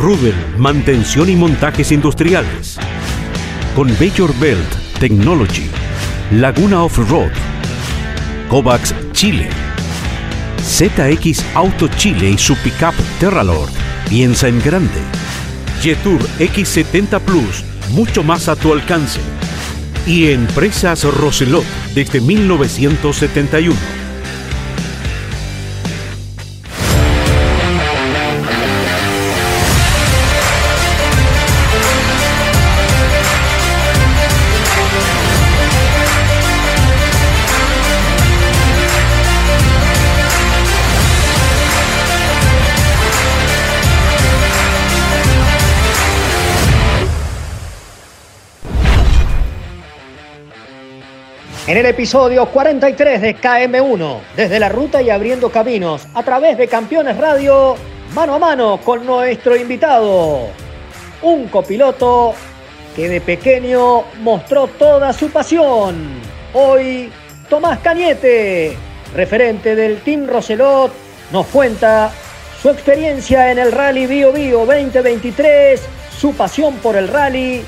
Rubel, mantención y montajes industriales. Con Bayor Belt Technology. Laguna Off-Road. Kovacs Chile. ZX Auto Chile y su pickup Terralord. Piensa en grande. Jetour X70 Plus, mucho más a tu alcance. Y Empresas Roselot desde 1971. En el episodio 43 de KM1, desde la ruta y abriendo caminos, a través de Campeones Radio, mano a mano con nuestro invitado, un copiloto que de pequeño mostró toda su pasión. Hoy, Tomás Cañete, referente del Team Roselot, nos cuenta su experiencia en el Rally Bio Bio 2023, su pasión por el rally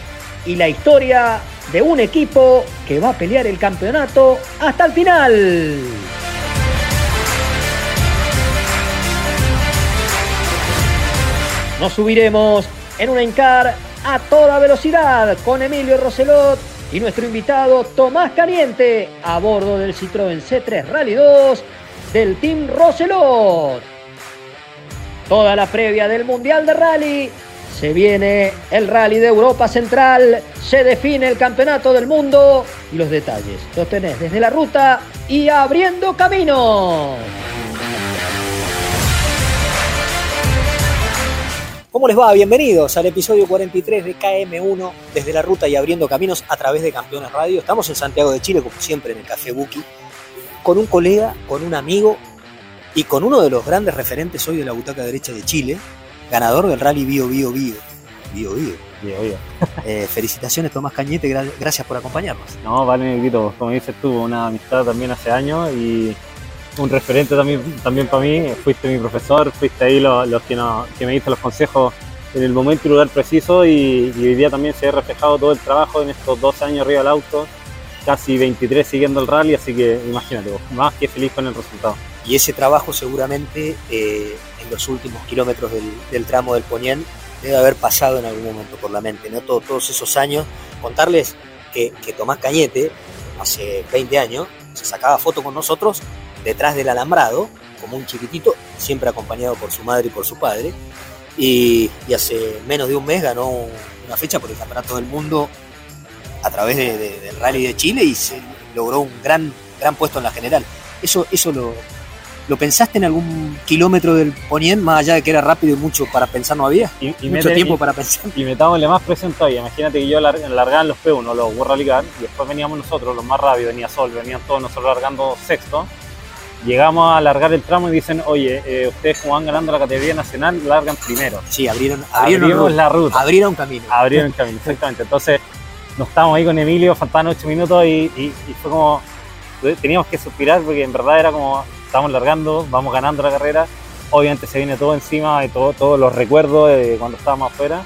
y la historia de un equipo que va a pelear el campeonato hasta el final. Nos subiremos en un encar a toda velocidad con Emilio Roselot y nuestro invitado Tomás Caliente a bordo del Citroën C3 Rally 2 del Team Roselot. Toda la previa del Mundial de Rally se viene el rally de Europa Central, se define el campeonato del mundo y los detalles los tenés desde la ruta y abriendo camino. ¿Cómo les va? Bienvenidos al episodio 43 de KM1 desde la ruta y abriendo caminos a través de Campeones Radio. Estamos en Santiago de Chile, como siempre, en el Café Buki, con un colega, con un amigo y con uno de los grandes referentes hoy de la butaca derecha de Chile, ganador del rally Bio Bio Bio. Bio Bio. Bio, bio. Eh, felicitaciones Tomás Cañete, gra- gracias por acompañarnos. No, vale, Negrito, como dices tú, una amistad también hace años y un referente también, también para mí. Fuiste mi profesor, fuiste ahí los, los que, me diste los consejos en el momento y lugar preciso y, y hoy día también se ha reflejado todo el trabajo en estos dos años arriba del auto, casi 23 siguiendo el rally, así que imagínate, más que feliz con el resultado. Y ese trabajo seguramente eh, en los últimos kilómetros del, del tramo del Ponién debe haber pasado en algún momento por la mente, ¿no? Todo- todos esos años. Contarles que, que Tomás Cañete, hace 20 años, se sacaba foto con nosotros detrás del alambrado, como un chiquitito, siempre acompañado por su madre y por su padre. Y, y hace menos de un mes ganó una fecha por el Campeonato del Mundo a través de- de- del Rally de Chile y se logró un gran, gran puesto en la general. Eso, eso lo, ¿Lo pensaste en algún kilómetro del Ponien, más allá de que era rápido y mucho para pensar no había? Y, y mucho tiempo y- para pensar. y metámosle más presión todavía. Imagínate que yo lar- largaba en los P1, los World Rally Car, y después veníamos nosotros, los más rápidos, venía Sol, venían todos nosotros largando sexto. Llegamos a largar el tramo y dicen, oye, eh, ustedes como van ganando la categoría nacional, largan primero. Sí, abrieron, la ruta. abrieron camino. abrieron el camino, exactamente. Entonces, nos estábamos ahí con Emilio, faltaban ocho minutos y- y fue como, teníamos que suspirar porque en verdad era como, estamos largando, vamos ganando la carrera, obviamente se viene todo encima, de todo, todos los recuerdos de cuando estábamos afuera.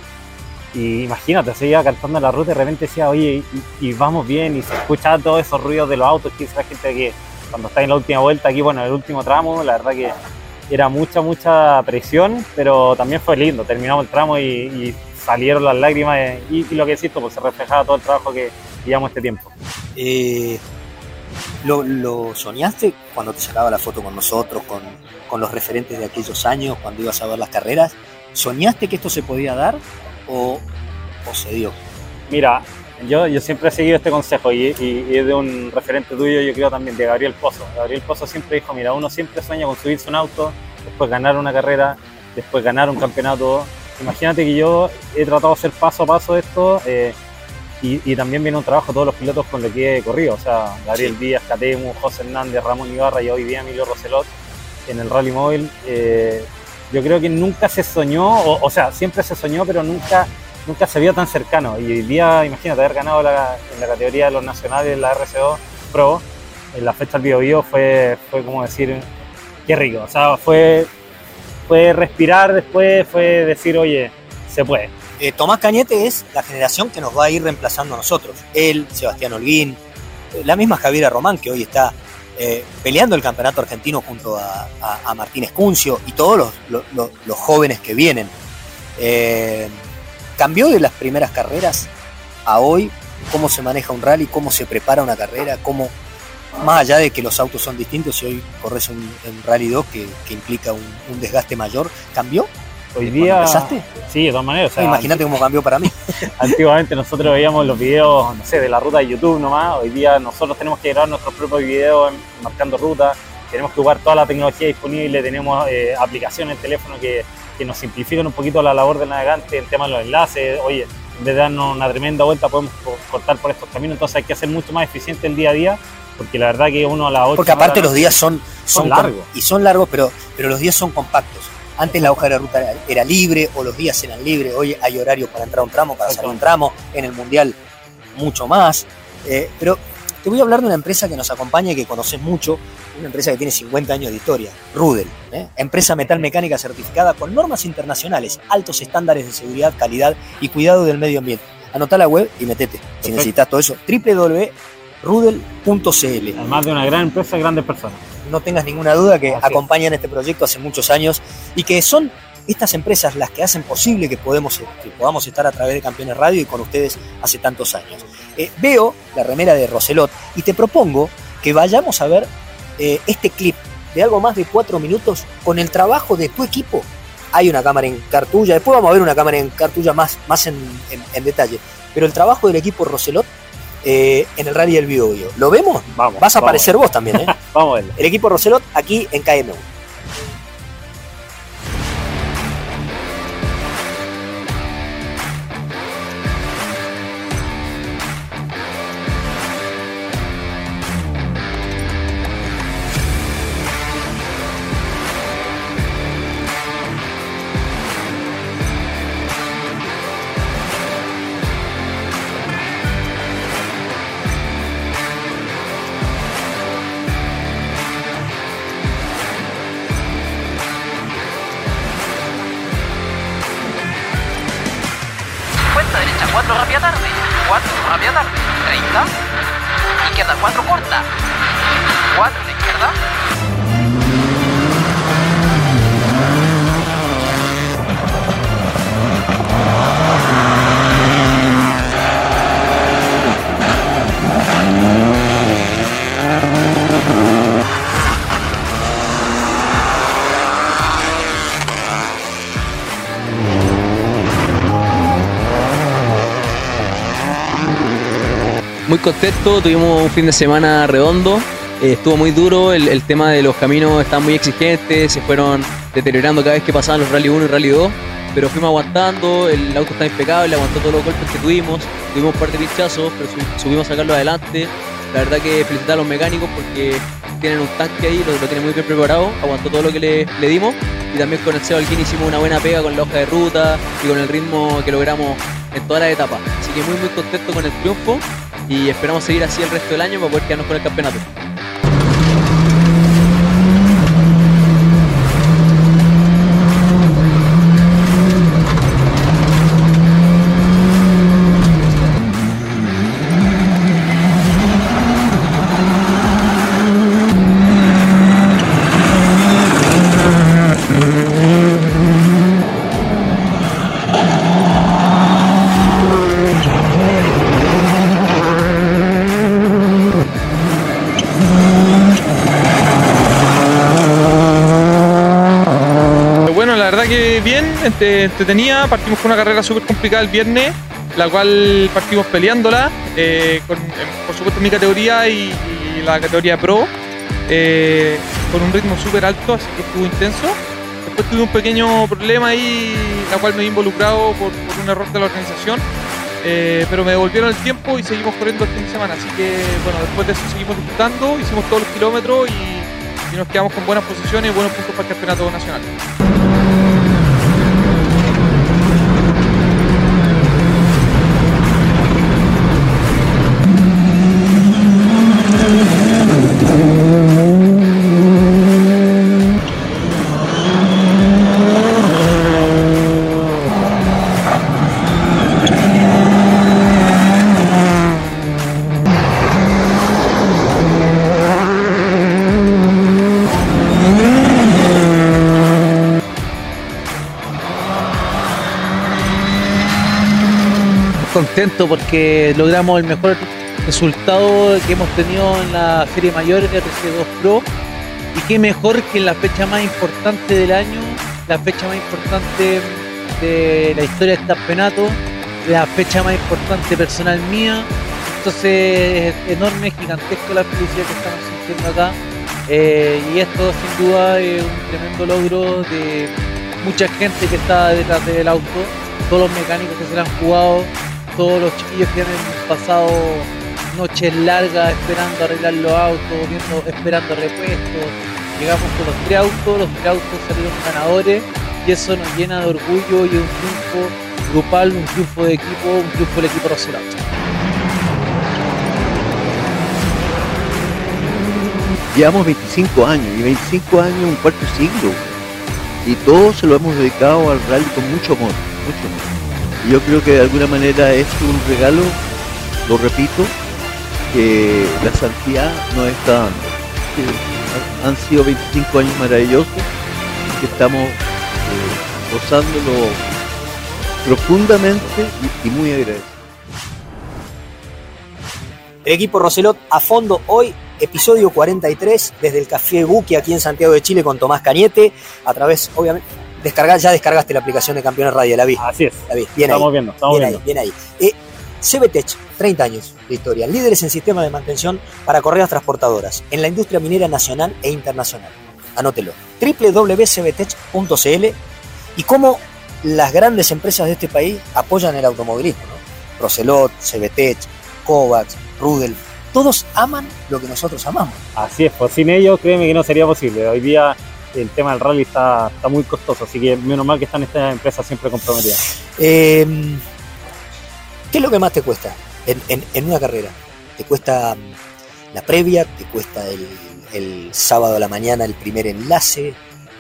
Y imagínate, se iba cantando la ruta y de repente decía, oye, y, y vamos bien, y se escuchaba todos esos ruidos de los autos que la gente que cuando está en la última vuelta aquí, bueno, en el último tramo, la verdad que era mucha, mucha presión, pero también fue lindo. Terminamos el tramo y, y salieron las lágrimas eh, y, y lo que decís, pues se reflejaba todo el trabajo que llevamos este tiempo. Eh, ¿lo, lo soñaste cuando te sacaba la foto con nosotros, con, con los referentes de aquellos años, cuando ibas a ver las carreras? ¿Soñaste que esto se podía dar o, o se dio? Mira, yo, yo siempre he seguido este consejo y, y- es de un referente tuyo, yo creo también, de Gabriel Pozo. Gabriel Pozo siempre dijo, mira, uno siempre sueña con subirse un auto, después ganar una carrera, después ganar un campeonato imagínate que yo he tratado de hacer paso a paso esto eh, y, y también viene un trabajo todos los pilotos con los que he corrido, o sea, Gabriel Sí. Díaz, Catemu, José Hernández, Ramón Ibarra y hoy día Emilio Roselot en el Rally Móvil. eh, yo creo que nunca se soñó, o, o sea, siempre se soñó, pero nunca, nunca se vio tan cercano. Y hoy día, imagínate, haber ganado la- en la categoría de los nacionales, la RCO Pro, en la fecha del Bio Bio fue, fue como decir, qué rico. O sea, fue, fue respirar después, fue decir, oye, se puede. Eh, Tomás Cañete es la generación que nos va a ir reemplazando a nosotros. Él, Sebastián Holguín, eh, la misma Javiera Román, que hoy está eh, peleando el campeonato argentino junto a, a- a Martín Escuncio y todos los, jóvenes que vienen. Cambió de las primeras carreras a hoy cómo se maneja un rally, cómo se prepara una carrera, cómo, más allá de que los autos son distintos y hoy corres un, Rally 2 que, implica un desgaste mayor, ¿cambió? Hoy ¿Cuando día... empezaste? Sí, de todas maneras. o sea, Imagínate cómo cambió para mí. Antiguamente nosotros veíamos los videos, no sé, de la ruta de YouTube nomás. Hoy día nosotros tenemos que grabar nuestros propios videos en- marcando ruta. Tenemos que jugar toda la tecnología disponible. Tenemos eh, aplicaciones en teléfono que, que nos simplifican un poquito la labor del navegante, el tema de los enlaces. Oye, en vez de darnos una tremenda vuelta, podemos co- cortar por estos caminos. Entonces hay que hacer mucho más eficiente el día a día, porque la verdad que uno a las 8 Porque aparte los días son, son, largos. Y son largos, pero, pero los días son compactos. Antes la hoja de ruta era, libre o los días eran libres. Hoy hay horario para entrar a un tramo, para salir a un tramo. En el Mundial mucho más. Eh, pero te voy a hablar de una empresa que nos acompaña y que conoces mucho. Una empresa que tiene 50 años de historia. Rudel. ¿eh? Empresa metal mecánica certificada con normas internacionales, altos estándares de seguridad, calidad y cuidado del medio ambiente. Anotá la web y metete. Si necesitas todo eso. www.rudel.cl Además de una gran empresa, grandes personas. no tengas ninguna duda que Así es. acompañan este proyecto hace muchos años y que son estas empresas las que hacen posible que, podemos, que podamos estar a través de Campeones Radio y con ustedes hace tantos años. Eh, veo la remera de Roselot y te propongo que vayamos a ver eh, este clip de algo más de cuatro minutos con el trabajo de tu equipo. Hay una cámara en cartulla, después vamos a ver una cámara en cartulla más, más en, en- en detalle, pero el trabajo del equipo Roselot eh, en el Rally del Biobío. ¿Lo vemos? Vamos. Vas a vamos aparecer vos también, ¿eh? Vamos a verlo. el equipo Roselot aquí en KM1. Contento, tuvimos un fin de semana redondo, eh, estuvo muy duro, el, tema de los caminos estaba muy exigentes, se fueron deteriorando cada vez que pasaban los Rally 1 y Rally 2, pero fuimos aguantando, el auto está impecable, aguantó todos los golpes que tuvimos, tuvimos un par de pinchazos, pero su- subimos a sacarlo adelante. La verdad que felicitar a los mecánicos porque tienen un tanque ahí, lo, lo tienen muy bien preparado, aguantó todo lo que le, le dimos y también con el Seba Alquín hicimos una buena pega con la hoja de ruta y con el ritmo que logramos en todas las etapas. Así que muy muy contento con el triunfo y esperamos seguir así el resto del año para poder quedarnos con el campeonato. Entretenida. Partimos con una carrera súper complicada el viernes, la cual partimos peleándola, eh, con, en- por supuesto mi categoría y, la categoría Pro, eh, con un ritmo súper alto, así que estuvo intenso. después tuve un pequeño problema ahí, la cual me he involucrado por, un error de la organización. Eh, pero me devolvieron el tiempo y seguimos corriendo el fin de semana. Así que, bueno, después de eso seguimos disfrutando, hicimos todos los kilómetros y, y nos quedamos con buenas posiciones y buenos puntos para el campeonato nacional. Contento porque logramos el mejor resultado que hemos tenido en la serie mayor de RC2 Pro y qué mejor que en la fecha más importante del año, la fecha más importante de la historia del campeonato, la fecha más importante personal mía. Entonces es enorme, gigantesco la felicidad que estamos sintiendo acá. Eh, y esto sin duda es un tremendo logro de mucha gente que está detrás del auto, todos los mecánicos que se lo han jugado, todos los chiquillos que han pasado noches largas esperando arreglar los autos, viendo, esperando repuestos. Llegamos con los tres autos, los tres autos salieron ganadores y eso nos llena de orgullo y un triunfo grupal, un triunfo de equipo, un triunfo del equipo Roselato. Llevamos 25 años y 25 años un cuarto siglo y todos se lo hemos dedicado al rally con mucho amor, mucho amor. Yo creo que de alguna manera es un regalo, lo repito, que la santidad nos está dando. Que han sido 25 años maravillosos que estamos eh, gozándolo profundamente y, muy agradecidos. Equipo Roselot a fondo hoy, episodio 43, desde el Café Buki aquí en Santiago de Chile con Tomás Cañete, a través, obviamente, descargar, ya descargaste la aplicación de Campeones Radio, la vi. Así es. La vi, bien estamos ahí. viendo, estamos bien viendo. ahí, bien ahí. Eh, CBTech, 30 años de historia, líderes en sistemas de mantención para correas transportadoras en la industria minera nacional e internacional. Anótelo, www.cbtech.cl y cómo las grandes empresas de este país apoyan el automovilismo. ¿no? Roselot, CBTech, Kovacs, Rudel, todos aman lo que nosotros amamos. Así es, pues sin ellos créeme que no sería posible. Hoy día el tema del rally está, está muy costoso, así que menos mal que están estas empresas siempre comprometidas. Eh, ¿Qué es lo que más te cuesta en, en- en una carrera? ¿Te cuesta mm, la previa? ¿Te cuesta el, el sábado a la mañana el primer enlace?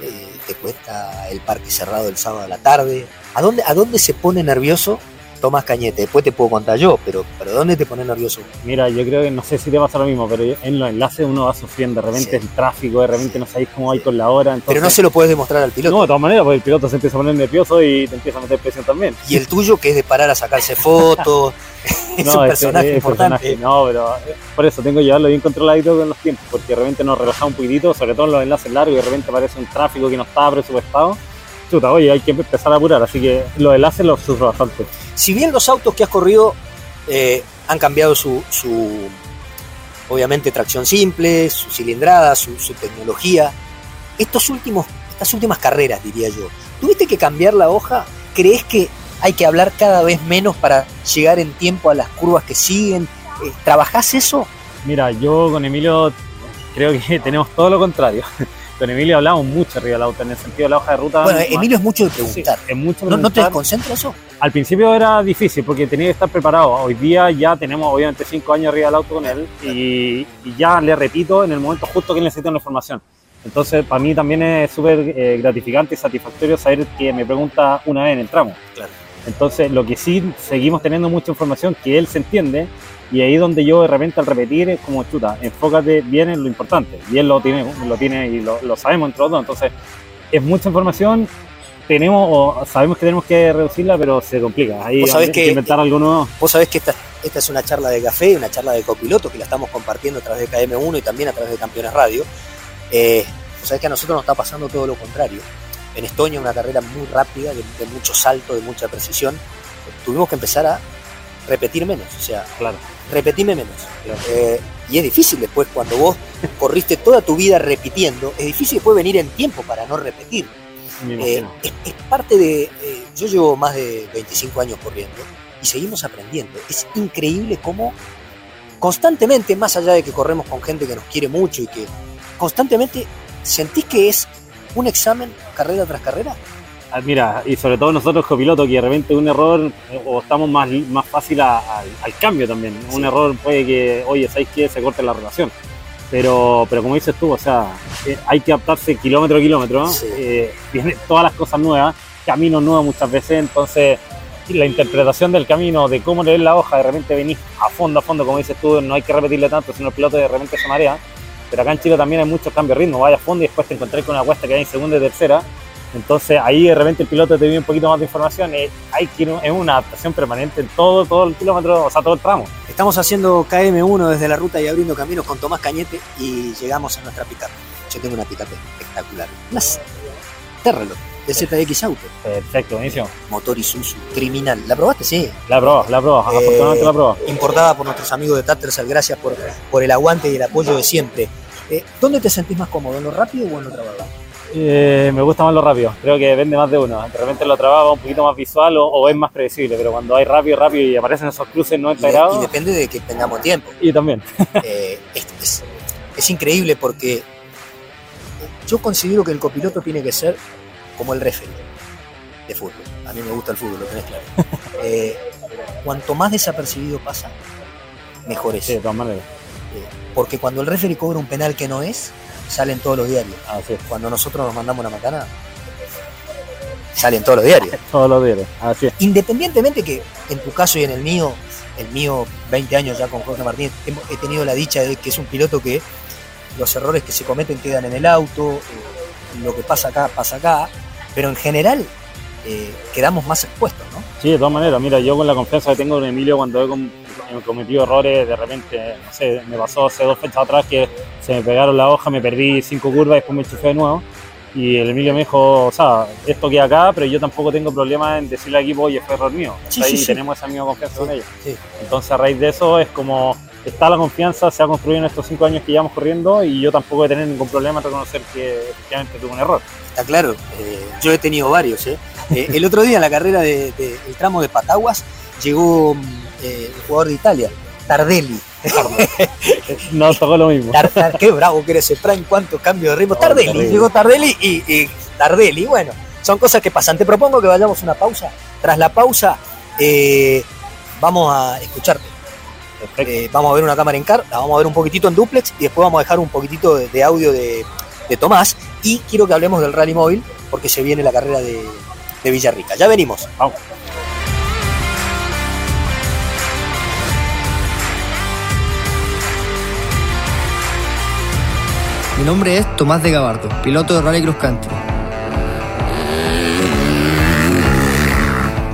Eh, ¿Te cuesta el parque cerrado el sábado a la tarde? ¿A dónde, ¿A dónde se pone nervioso Tomás Cañete? Después te puedo contar yo, pero, pero ¿dónde te pone nervioso? Mira, yo creo que no sé si te pasa lo mismo, pero en los enlaces uno va sufriendo, de repente Sí. el tráfico, de repente no sabéis cómo hay con la hora. Entonces, Pero no se lo puedes demostrar al piloto. No, de todas maneras, porque el piloto se empieza a poner nervioso y te empieza a meter presión también. Y el tuyo, que es de parar a sacarse fotos, es No, un personaje importante. personaje, no, pero eh, por eso tengo que llevarlo bien controladito con los tiempos, porque de repente nos relajamos un poquitito, sobre todo en los enlaces largos, y de repente aparece un tráfico que no estaba presupuestado. Chuta, oye, hay que empezar a apurar, así que los enlaces los sufro bastante. si bien los autos que has corrido eh, han cambiado su, su, obviamente, tracción simple, su cilindrada, su, su tecnología, estos últimos, estas últimas carreras, diría yo, ¿tuviste que cambiar la hoja? ¿Crees que hay que hablar cada vez menos para llegar en tiempo a las curvas que siguen? Eh, ¿Trabajás eso? Mira, yo con Emilio creo que tenemos todo lo contrario. Con Emilio hablamos mucho arriba del auto, en el sentido de la hoja de ruta. Bueno, Emilio es mucho de sí, preguntar. es mucho ¿No, ¿No te preguntar. desconcentra eso? Al principio era difícil porque tenía que estar preparado. Hoy día ya tenemos obviamente cinco años arriba del auto con él y, y ya le repito en el momento justo que necesito una información. Entonces, para mí también es súper eh, gratificante y satisfactorio saber que me pregunta una vez en el tramo. Claro. Entonces, lo que sí seguimos teniendo mucha información que él se entiende y ahí donde yo de repente al repetir es como chuta, enfócate bien en lo importante. Y él lo tiene, lo tiene y lo, lo sabemos entre los dos. Entonces, es mucha información. Tenemos o sabemos que tenemos que reducirla, pero se complica. Ahí Vos sabés hay que- inventar algo nuevo. Vos sabés que esta, esta es una charla de café, una charla de copiloto que la estamos compartiendo a través de KM1 y también a través de Campeones Radio. Eh, vos sabés que a nosotros nos está pasando todo lo contrario. En Estonia, una carrera muy rápida, de, de mucho salto, de mucha precisión, tuvimos que empezar a repetir menos. O sea, Claro. repetime menos. Eh, y es difícil después, cuando vos corriste toda tu vida repitiendo, es difícil después venir en tiempo para no repetir. Eh, es parte de. eh, yo llevo más de 25 años corriendo y seguimos aprendiendo. Es increíble cómo constantemente, más allá de que corremos con gente que nos quiere mucho y que constantemente sentís que es un examen carrera tras carrera. Ah, Mira, y sobre todo nosotros copilotos, que de repente un error o estamos más, más fácil a- al, al cambio también. Un error puede que, oye, ¿sabes qué? Se corte la relación. Pero, pero como dices tú, o sea, eh, hay que adaptarse kilómetro a kilómetro. Sí. Eh, vienen todas las cosas nuevas, caminos nuevos muchas veces, entonces la interpretación del camino, de cómo leer la hoja, de repente venís a fondo, a fondo, como dices tú, no hay que repetirle tanto, sino el piloto de repente se marea. Pero acá en Chile también hay muchos cambios de ritmo, vaya a fondo y después te encontrás con una cuesta que hay en segunda y tercera. Entonces ahí de repente el piloto te pide un poquito más de información. eh, hay que en una adaptación permanente en todo, todo el kilómetro, o sea, todo el tramo. Estamos haciendo KM1 desde la ruta y abriendo caminos con Tomás Cañete y llegamos a nuestra picape. Yo tengo una picape espectacular. Una Terrelot de ZX Auto. Perfecto, buenísimo. Motor Isuzu, criminal. ¿La probaste? Sí. La probó, la probó, Eh, afortunadamente la probó. Importada por nuestros amigos de Tattersall. Gracias por, por el aguante y el apoyo de siempre. Eh, ¿Dónde te sentís más cómodo? ¿En lo rápido o en lo trabajado? Eh, me gusta más lo rápido, creo que depende más de uno. De repente lo trabaja un poquito más visual o, o es más predecible, pero cuando hay rápido, rápido y aparecen esos cruces 90 Y, y grados, depende de que tengamos tiempo. y también. Eh, es, es- es increíble porque yo considero que el copiloto tiene que ser como el referee de fútbol. A mí me gusta el fútbol, lo tenés claro. Eh, cuanto más desapercibido pasa, mejor es. Sí, de todas maneras. Eh, porque cuando el referee cobra un penal que no es, salen todos los diarios. Así es, Cuando nosotros nos mandamos una macana, salen todos los diarios. todos los. Así es. Independientemente que en tu caso y en el mío, el mío 20 años ya con Jorge Martínez, he tenido la dicha de que es un piloto que los errores que se cometen quedan en el auto, eh, lo que pasa acá, pasa acá, pero en general eh, quedamos más expuestos, ¿no? Sí, de todas maneras, mira, yo con la confianza que tengo en Emilio cuando he, com- he cometido errores, de repente, no sé, me pasó hace dos fechas atrás que se me pegaron la hoja, me perdí cinco curvas y después me enchufé de nuevo. Y el Emilio me dijo, o sea, esto queda acá, pero yo tampoco tengo problema en decirle al equipo, oye, fue error mío. Sí, Ahí sí, sí. tenemos esa misma confianza con ellos. sí. Entonces, a raíz de eso, es como está la confianza, se ha construido en estos cinco años que llevamos corriendo y yo tampoco voy a tener ningún problema en reconocer que efectivamente tuve un error. Está claro, eh, yo he tenido varios. ¿eh? Eh, el otro día en la carrera del de, el tramo de Pataguas llegó mm, eh, el jugador de Italia, Tardelli. Nos tocó lo mismo. Tar- tar- qué bravo que eres, en cuánto cambio de ritmo. Tardelli, terrible. llegó Tardelli y, y Tardelli, bueno, son cosas que pasan. Te propongo que vayamos a una pausa. Tras la pausa, vamos a escucharte. Eh, vamos a ver una cámara en car, la vamos a ver un poquitito en duplex y después vamos a dejar un poquitito de, de audio de, de Tomás. Y quiero que hablemos del rally móvil porque se viene la carrera de, de Villarrica. Ya venimos. Vamos. Mi nombre es Tomás de Gabardo, piloto de Rally Cross Country.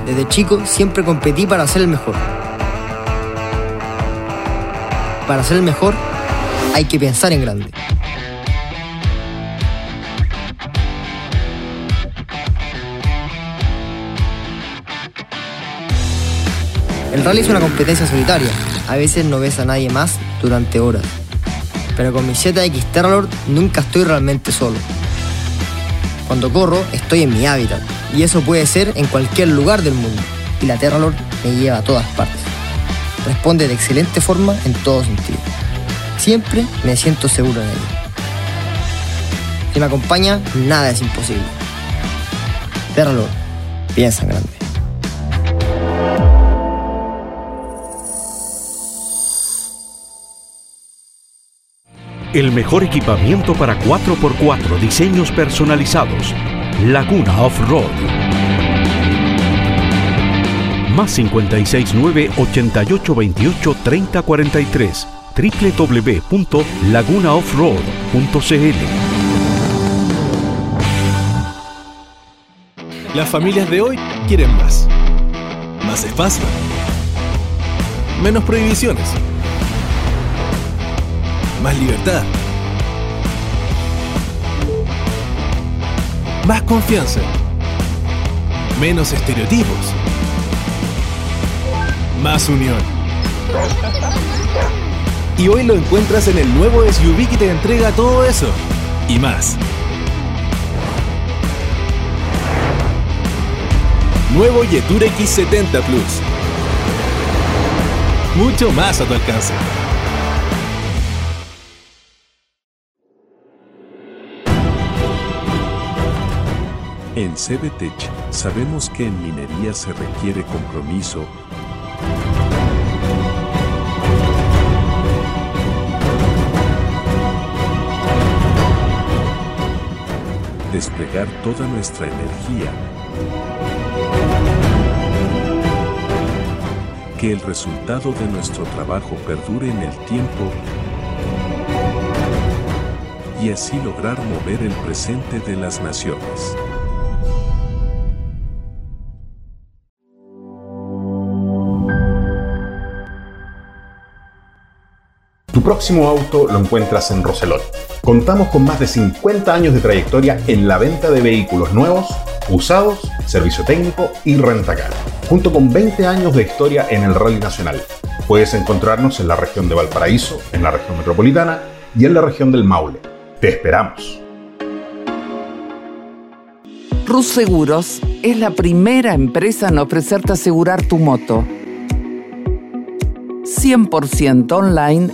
Desde chico siempre competí para ser el mejor. Para ser el mejor hay que pensar en grande. El rally es una competencia solitaria. A veces no ves a nadie más durante horas pero con mi ZX Terralord nunca estoy realmente solo. Cuando corro, estoy en mi hábitat, y eso puede ser en cualquier lugar del mundo, y la Terralord me lleva a todas partes. Responde de excelente forma en todo sentido. Siempre me siento seguro en ella. Si me acompaña, nada es imposible. Terralord, piensa en grande. El mejor equipamiento para 4x4 diseños personalizados. Laguna Off-Road. Más 569 8828 3043 www.lagunaoffroad.cl Las familias de hoy quieren más. Más espacio. Menos prohibiciones. Más libertad. Más confianza. Menos estereotipos. Más unión. Y hoy lo encuentras en el nuevo SUV que te entrega todo eso. Y más. Nuevo Yetur X70 Plus. Mucho más a tu alcance. En CBTech sabemos que en minería se requiere compromiso, desplegar toda nuestra energía, que el resultado de nuestro trabajo perdure en el tiempo y así lograr mover el presente de las naciones. Tu próximo auto lo encuentras en Roselot. Contamos con más de 50 años de trayectoria en la venta de vehículos nuevos, usados, servicio técnico y rentacar, junto con 20 años de historia en el rally nacional. Puedes encontrarnos en la región de Valparaíso, en la región metropolitana y en la región del Maule. Te esperamos. Rus Seguros es la primera empresa en ofrecerte asegurar tu moto. 100% online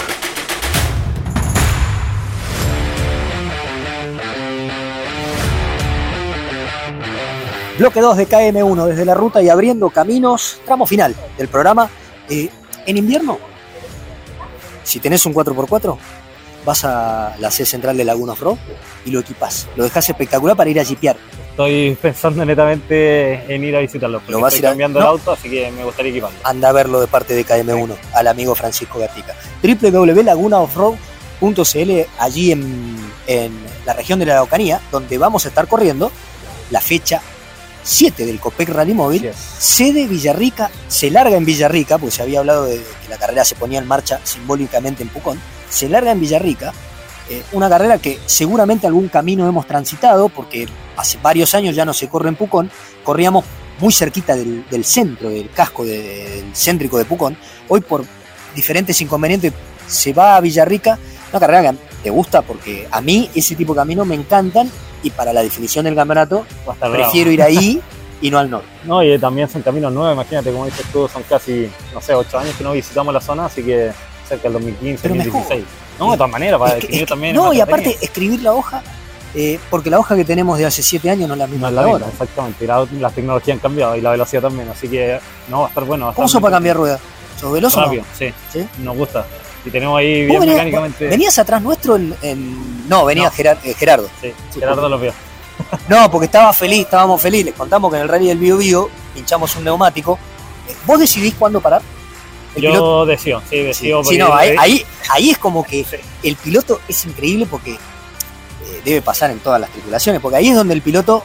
Bloque 2 de KM1 desde la ruta y abriendo caminos, tramo final del programa. Eh, en invierno, si tenés un 4x4, vas a la C central de Laguna Off-Road y lo equipas. Lo dejas espectacular para ir a jipear. Estoy pensando netamente en ir a visitarlo. Lo vas a estoy ir a- cambiando no. el auto, así que me gustaría equiparlo. Anda a verlo de parte de KM1 al amigo Francisco Gatica. www.lagunaoffroad.cl allí en, en la región de la Araucanía, donde vamos a estar corriendo la fecha 7 del Copec Rally Móvil. Sede Villarrica, se larga en Villarrica, porque se había hablado de que la carrera se ponía en marcha simbólicamente en Pucón. Se larga en Villarrica, eh, una carrera que seguramente algún camino hemos transitado, porque hace varios años ya no se corre en Pucón, corríamos muy cerquita del, del centro, del casco de- del céntrico de Pucón. Hoy por diferentes inconvenientes se va a Villarrica, una carrera que te gusta porque a mí ese tipo de caminos me encantan y para la definición del campeonato prefiero ir ahí y no al norte. No, y también son caminos nuevos, imagínate, como dices tú, son casi, no sé, 8 años que no visitamos la zona, así que cerca del 2015, Pero mejor. 2016. No, de todas maneras, para Es que- definir es que- también. no, y aparte escribir la hoja, eh, porque la hoja que tenemos de hace 7 años no es la misma No es la ahora. misma, exactamente. la- las tecnologías han cambiado y la velocidad también, así que no, va a estar bueno. va a ¿Cómo estar sos para cambiar ruedas? ¿Sos veloz o no? Rápido, sí. Nos gusta. Y tenemos ahí ¿Vos bien venías, mecánicamente. venías atrás nuestro en, No, venía No. Gerar- eh, Gerardo. Sí, Gerardo lo vio. No, porque estaba feliz, estábamos felices. Les contamos que en el rally del Bio Bio pinchamos un neumático. Eh, ¿Vos decidís cuándo parar? El Yo piloto- decido, sí, decido. Sí, porque- no, ahí, ahí, ahí es como que el piloto es increíble porque eh, debe pasar en todas las tripulaciones, porque ahí es donde el piloto,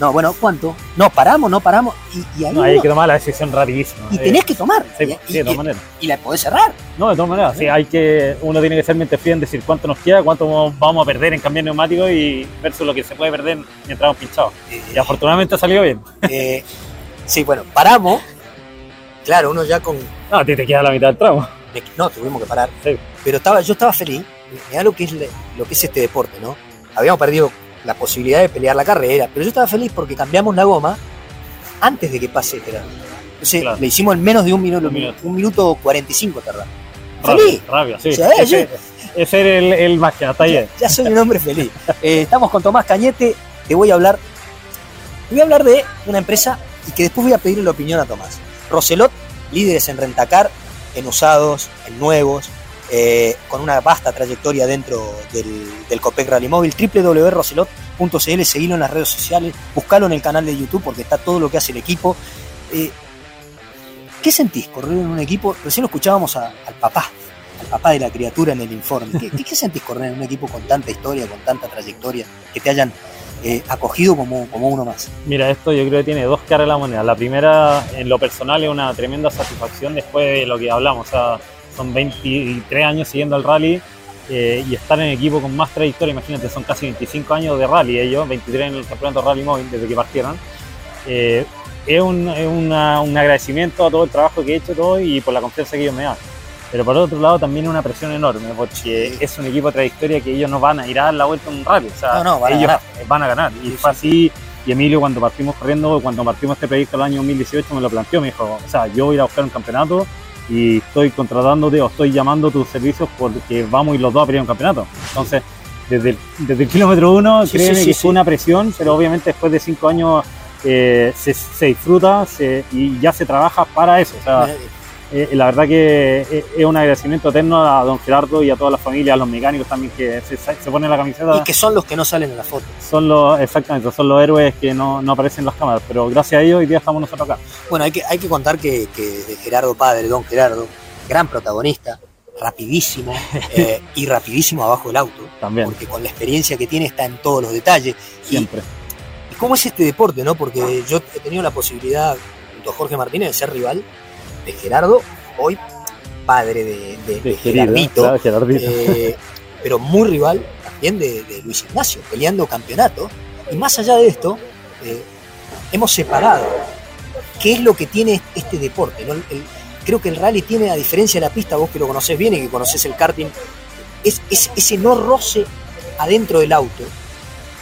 no, bueno, ¿cuánto? No, paramos, no paramos, y, y ahí No, hay uno- que tomar la decisión rapidísima. y Eh, tenés que tomar, Sí, y, sí, de todas maneras. y la podés cerrar. No, de todas maneras, sí, hay que, uno tiene que ser mente fría en decir cuánto nos queda, cuánto vamos a perder en cambiar neumáticos y versus lo que se puede perder mientras vamos pinchados. Y afortunadamente ha salido bien. Eh, sí, bueno, paramos, claro, uno ya con... No, a ti te queda la mitad del tramo. me- No, tuvimos que parar, pero estaba, yo estaba feliz, mirá lo que, es, lo que es este deporte, ¿no? Habíamos perdido la posibilidad de pelear la carrera, pero yo estaba feliz porque cambiamos la goma antes de que pase Gerardo. Entonces le hicimos en menos de un minuto, un minuto, 45 tardamos. ¡Feliz! Rabia, sí. Yo- ese era el, el magia, está bien. Ya soy un hombre feliz. Eh, estamos con Tomás Cañete, te voy a hablar. te voy a hablar de una empresa y que después voy a pedirle la opinión a Tomás. Roselot, líderes en rentacar, en usados, en nuevos, eh, con una vasta trayectoria dentro del, del Copec Rally Móvil, www.roselot.cl, seguilo en las redes sociales, buscalo en el canal de YouTube porque está todo lo que hace el equipo. Eh, ¿Qué sentís correr en un equipo? Recién escuchábamos a- al papá, al papá de la criatura en el informe. ¿Qué, sentís correr en un equipo con tanta historia, con tanta trayectoria, que te hayan eh, acogido como, como uno más? Mira, esto yo creo que tiene dos caras de la moneda. La primera, en lo personal, es una tremenda satisfacción después de lo que hablamos. Son 23 años siguiendo el rally eh, y estar en equipo con más trayectoria. Imagínate, son casi 25 años de rally ellos, 23 en el campeonato rally móvil desde que partieron. Eh, es un, es una- un agradecimiento a todo el trabajo que he hecho todo y por la confianza que ellos me dan. Pero por otro lado también una presión enorme porque es un equipo de trayectoria que ellos no van a ir a dar la vuelta en un rally. O sea, No, no, van a ellos ganar. van a ganar. Y fue así. Y Emilio cuando partimos corriendo, cuando partimos este proyecto el año 2018 me lo planteó, me dijo, o sea, yo voy a ir a buscar un campeonato y estoy contratándote o estoy llamando tus servicios porque vamos y los dos a pelear un campeonato. Entonces, desde el, desde el kilómetro uno, Sí, créeme sí, que fue una presión, pero obviamente después de cinco años eh, se, se disfruta se- y ya se trabaja para eso. O sea, eh, la verdad que es, es un agradecimiento eterno a don Gerardo y a toda la familia, a los mecánicos también que se, se ponen la camiseta Y que son los que no salen en la foto. son los, exactamente, son los héroes que no, no aparecen en las cámaras, pero gracias a ellos hoy día estamos nosotros acá. Bueno, hay que, hay que contar que, que Gerardo Padre, don Gerardo, gran protagonista, rapidísimo eh, y rapidísimo abajo del auto. También. Porque con la experiencia que tiene está en todos los detalles. Siempre. ¿Y cómo es este deporte, no? Porque yo he tenido la posibilidad, junto a Jorge Martínez, de ser rival de Gerardo, hoy padre de, de- Gerardito, claro, Gerardito. eh, pero muy rival también de, de Luis Ignacio, peleando campeonato. Y más allá de esto, eh, hemos separado qué es lo que tiene este deporte. ¿no? El- el- creo que el rally tiene, a diferencia de la pista, vos que lo conocés bien y que conocés el karting, es, es ese no roce adentro del auto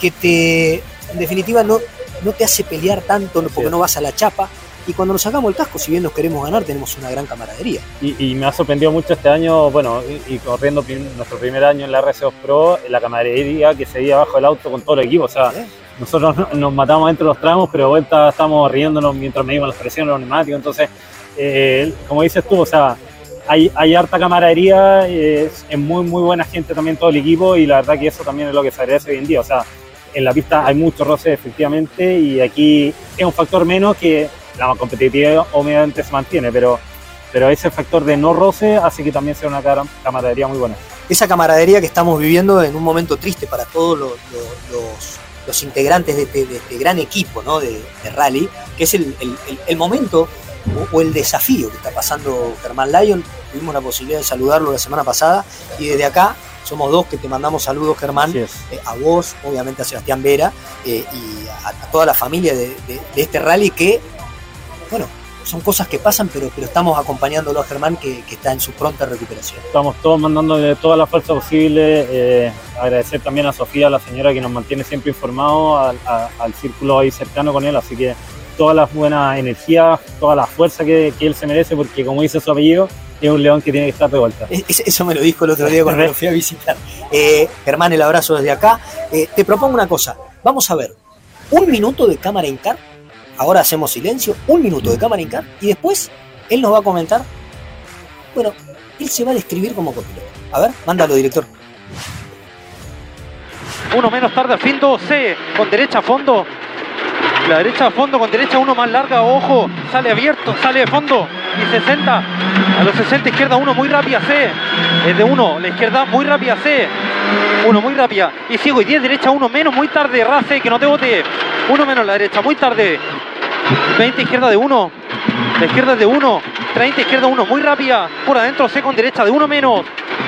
que te, en definitiva, no, no te hace pelear tanto porque no vas a la chapa. Y cuando nos sacamos el casco, si bien nos queremos ganar, tenemos una gran camaradería. Y, y me ha sorprendido mucho este año, bueno, y, y corriendo prim- nuestro primer año en la RC2 Pro, la camaradería que se veía abajo del auto con todo el equipo. O sea, nosotros no- nos matamos dentro de los tramos, pero vuelta estamos riéndonos mientras medimos las presiones, los neumáticos. Entonces, eh, como dices tú, o sea, hay, hay harta camaradería, es, es muy, muy buena gente también todo el equipo y la verdad que eso también es lo que se agradece hoy en día. O sea, en la pista hay mucho roce efectivamente y aquí es un factor menos que la competitividad obviamente se mantiene, pero, pero ese factor de no roce hace que también sea una camaradería muy buena. Esa camaradería que estamos viviendo en un momento triste para todos los, los- los- los integrantes de este, de este gran equipo ¿no? de, de rally, que es el, el- el- el momento o, o el desafío que está pasando Germán Lyon. Tuvimos la posibilidad de saludarlo la semana pasada y desde acá somos dos que te mandamos saludos, Germán, eh, a vos, obviamente a Sebastián Vera eh, y a, a toda la familia de, de- de este rally que, bueno, son cosas que pasan, pero, pero estamos acompañándolo a Germán que, que está en su pronta recuperación. Estamos todos mandándole toda la fuerza posible. eh, agradecer también a Sofía, la señora que nos mantiene siempre informados, al, a- al círculo ahí cercano con él. Así que todas las buenas energías, toda la fuerza que, que él se merece, porque como dice su apellido, es un león que tiene que estar de vuelta. Es- Eso me lo dijo el otro día cuando lo fui a visitar. Eh, Germán, el abrazo desde acá. Eh, te propongo una cosa. Vamos a ver un minuto de cámara en car. Ahora hacemos silencio. Un minuto de cámara en car. Y después él nos va a comentar. Bueno, él se va a describir como copiloto. A ver, mándalo, director. Uno menos tarde al fin, 2C. Con derecha a fondo. La derecha a fondo con derecha uno más larga, ojo, sale abierto, sale de fondo y 60. A los 60 izquierda uno muy rápida C. Es de uno, la izquierda muy rápida C. Uno muy rápida. Y sigo y 10 derecha uno menos, muy tarde, Race, que no te bote. Uno menos la derecha, muy tarde. 20 izquierda de uno. La izquierda de uno. 30 izquierda uno, muy rápida. Por adentro C con derecha de uno menos.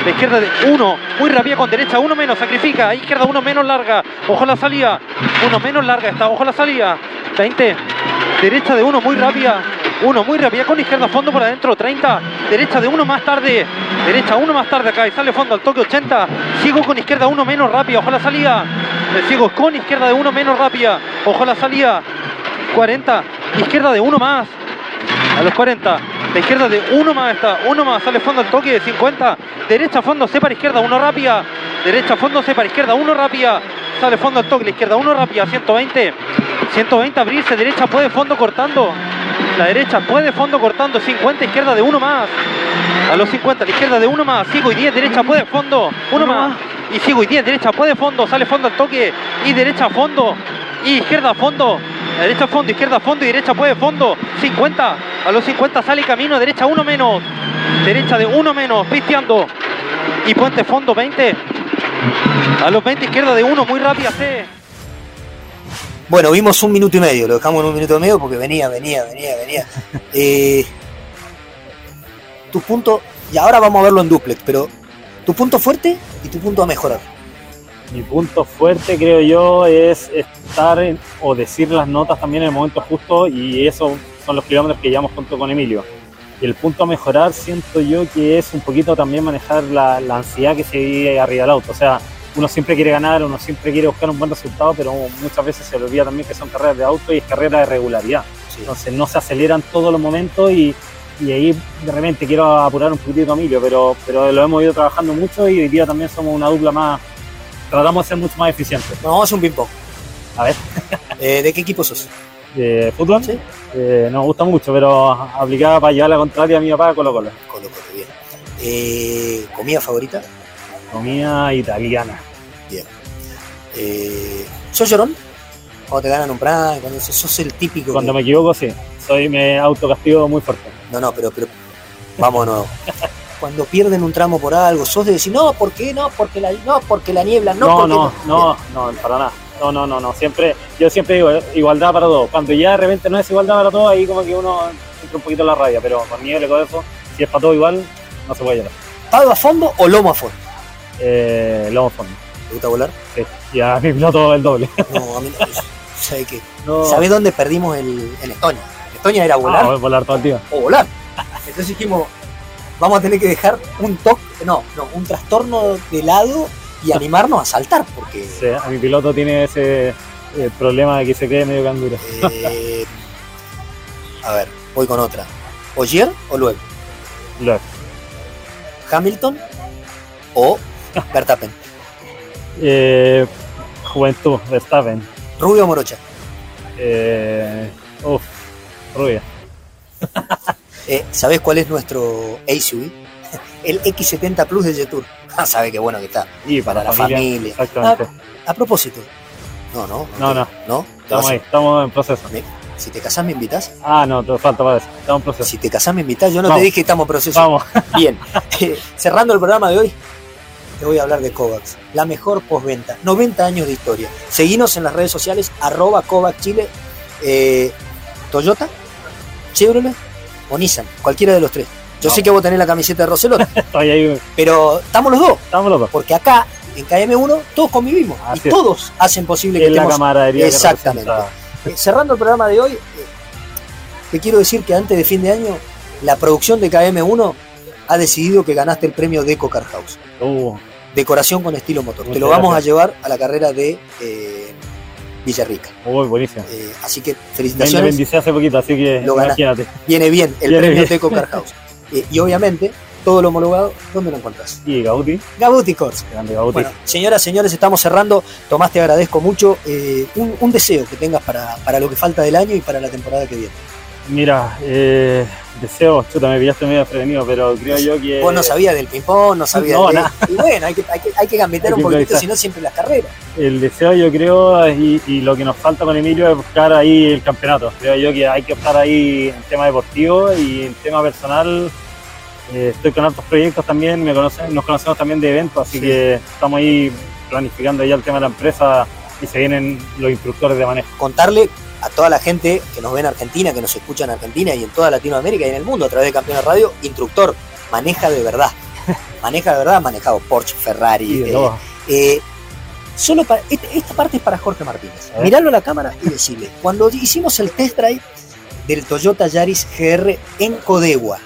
La izquierda de uno, muy rápida con derecha, uno menos, sacrifica. Izquierda uno menos larga. Ojo la salida. Uno menos larga está, ojo la salida. 20. Derecha de uno, muy rápida. Uno muy rápida con izquierda fondo por adentro. 30. Derecha de uno más tarde. Derecha uno más tarde acá y sale fondo al toque 80. Sigo con izquierda uno menos rápida. Ojo la salida. Me sigo con izquierda de uno menos rápida. Ojo la salida. 40. Izquierda de uno más. A los 40. La izquierda de uno más está. Uno más. Sale fondo al toque de 50. Derecha fondo, C para izquierda. Uno rápida. Derecha fondo, C para izquierda. Uno rápida. Sale fondo al toque. La izquierda uno rápida. 120. 120 abrirse. Derecha puede fondo cortando. La derecha puede fondo cortando. 50. Izquierda de uno más. A los 50. La izquierda de uno más. Sigo y 10. Derecha puede fondo. Uno más. Y sigo y 10. Derecha puede fondo. Sale fondo al toque. Y derecha fondo. Y izquierda fondo. La derecha fondo, izquierda fondo y derecha puede fondo. 50. A los 50 sale camino, derecha uno menos. Derecha de uno menos, pisteando. Y puente fondo 20. A los 20 izquierda de uno, muy rápida C. Bueno, vimos un minuto y medio, lo dejamos en un minuto y medio porque venía, venía, venía, venía. Eh, tu punto, y ahora vamos a verlo en duplex, pero tu punto fuerte y tu punto a mejorar. Mi punto fuerte, creo yo, es estar en- o decir las notas también en el momento justo y eso son los kilómetros que llevamos junto con Emilio. Y el punto a mejorar siento yo que es un poquito también manejar la, la ansiedad que se vive arriba del auto. O sea, uno siempre quiere ganar, uno siempre quiere buscar un buen resultado, pero muchas veces se le olvida también que son carreras de auto y es carrera de regularidad. Entonces no se aceleran todos los momentos y, y ahí de repente quiero apurar un poquitito a Emilio, pero, pero lo hemos ido trabajando mucho y hoy día también somos una dupla más, tratamos de ser mucho más eficientes. Nos vamos a hacer un ping-pong. A ver. Eh, ¿De qué equipo sos? ¿De fútbol? Eh, nos gusta mucho, pero aplicada para llevar la contraria a mi papá Colo Colo. Colo Colo, bien. Eh, ¿Comida favorita? Comida italiana. Bien. Eh, ¿Sos llorón? Cuando te ganan un plan, cuando sos, el típico. Cuando que- me equivoco, sí. Soy, me autocastigo muy fuerte. No, no, pero, pero vamos de nuevo. Cuando pierden un tramo por algo, sos de decir, no, ¿por qué? No, porque la, no, porque la niebla, no, No, porque no, no, no, para nada. No, no, no, no. Siempre, yo siempre digo, igualdad para todos. Cuando ya de repente no es igualdad para todos, ahí como que uno entra un poquito en la raya. Pero con nieve y todo eso, si es para todo igual, no se puede llorar. ¿Palo a fondo o lomo a fondo? Eh, lomo fondo. ¿Te gusta volar? Sí. Y a mi piloto el doble. No, a mí no. ¿Sabes qué? No. ¿Sabés dónde perdimos el, en Estonia? Estonia era volar Ah, voy a volar todo el día. o volar. Entonces dijimos, vamos a tener que dejar un toque, no, no, un trastorno de lado y animarnos a saltar, porque Sí, a mi piloto tiene ese eh, problema de que se quede medio canguro. Eh, a ver, voy con otra. ¿Ogier o luego? Luego. ¿Hamilton o Verstappen? Eh, Juventud, Verstappen. ¿Rubio o Morocha? Eh, uf, rubia. Eh, ¿Sabés cuál es nuestro SUV? El X70 Plus de Jetour. Ah, sabe qué bueno que está. Y para, la familia. Exactamente. A, a propósito. No, no. No, no. ¿No? ¿Te Estamos ahí, estamos en proceso. Si te casás, me invitas. Ah, no, te falta para eso. Estamos en proceso. Si te casás, me invitas. Yo no Vamos. te dije que estamos en proceso. Vamos. Bien. Eh, cerrando el programa de hoy, te voy a hablar de Kovacs. La mejor postventa. 90 años de historia. Seguinos en las redes sociales, arroba Kovacs Chile. eh, Toyota, Chevrolet o Nissan. Cualquiera de los tres. Yo sé que vos tenés la camiseta de Roselot. Pero estamos los dos. Estamos los dos. Porque acá, en KM1, todos convivimos. Así y es. todos hacen posible que Es la estemos- camaradería que Exactamente. representa. Eh, cerrando el programa de hoy, eh, te quiero decir que antes de fin de año, la producción de KM1 ha decidido que ganaste el premio Deco Car House. Uh, Decoración con estilo motor. Te Muchas lo vamos gracias. a llevar a la carrera de eh, Villarrica. uy, buenísimo. Eh, así que Me felicitaciones. independicé hace poquito, así que Lo imagínate. Viene bien el Viene premio bien. Deco Car House. Eh, y obviamente, todo lo homologado, ¿dónde lo encuentras? Y Gauti. Gabuti Corsa. Grande Gauti. Bueno, señoras, señores, estamos cerrando. Tomás, te agradezco mucho. Eh, un, un deseo que tengas para, para lo que falta del año y para la temporada que viene. Mira, eh, deseo, chuta, me pillaste medio desprevenido, pero creo yo que. Vos no sabías del ping-pong, no sabías No, de... nada. Y bueno, hay que, hay que, hay que gambetear un poquitito, si no siempre las carreras. el deseo yo creo y, y lo que nos falta con Emilio es buscar ahí el campeonato. Creo yo que hay que optar ahí en tema deportivo y en tema personal. eh, estoy con otros proyectos también, me conocen, nos conocemos también de eventos, así Sí. que estamos ahí planificando ya el tema de la empresa y se vienen los instructores de manejo. Contarle a toda la gente que nos ve en Argentina, que nos escucha en Argentina y en toda Latinoamérica y en el mundo a través de Campeones Radio, instructor, maneja de verdad. maneja de verdad, manejado Porsche, Ferrari. Eh, eh, solo para, esta, parte es para Jorge Martínez. A ver. Mirarlo a la cámara y decirle, cuando hicimos el test drive del Toyota Yaris GR en Codegua.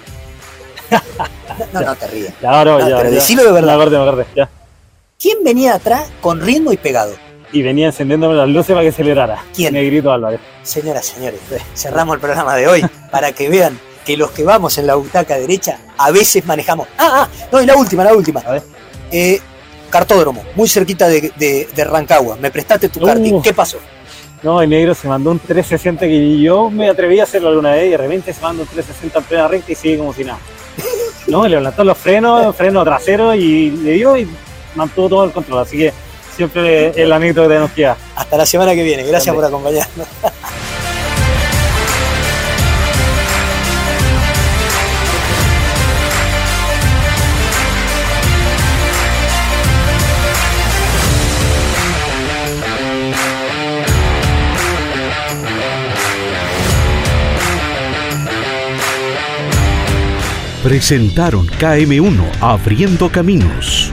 No, no te rías. No, ya, pero ya. decilo de verdad. Ya. ¿Quién venía atrás con ritmo y pegado? Y venía encendiéndome las luces para que acelerara. ¿Quién? Negrito Álvarez. Señoras, señores, cerramos el programa de hoy para que vean que los que vamos en la butaca derecha a veces manejamos. Ah, ah, no, y la última, la última. Eh, cartódromo, muy cerquita de, de- de Rancagua. Me prestaste tu karting. ¿Qué pasó? No, el negro se mandó un 360 que yo me atreví a hacerlo alguna vez y de repente se manda un 360 en plena recta y sigue como si nada. No, le levantó los frenos, freno trasero y le dio y mantuvo todo el control. Así que siempre es la anécdota que nos queda. Hasta la semana que viene. Gracias por acompañarnos. Presentaron KM1 Abriendo Caminos.